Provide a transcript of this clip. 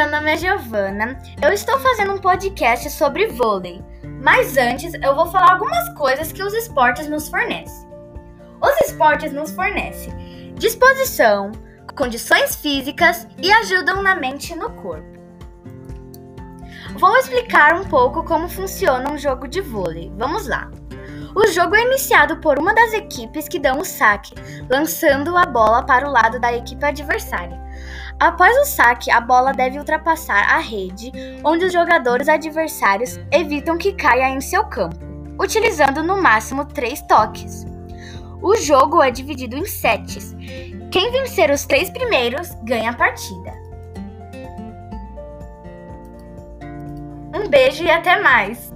meu nome é Giovana. Eu estou fazendo um podcast sobre vôlei. Mas antes, eu vou falar algumas coisas que os esportes nos fornecem. Os esportes nos fornecem disposição, condições físicas e ajudam na mente e no corpo. Vou explicar um pouco como funciona um jogo de vôlei. Vamos lá. O jogo é iniciado por uma das equipes que dão o saque, lançando a bola para o lado da equipe adversária. Após o saque, a bola deve ultrapassar a rede, onde os jogadores adversários evitam que caia em seu campo, utilizando no máximo três toques. O jogo é dividido em sets. Quem vencer os três primeiros ganha a partida. Um beijo e até mais!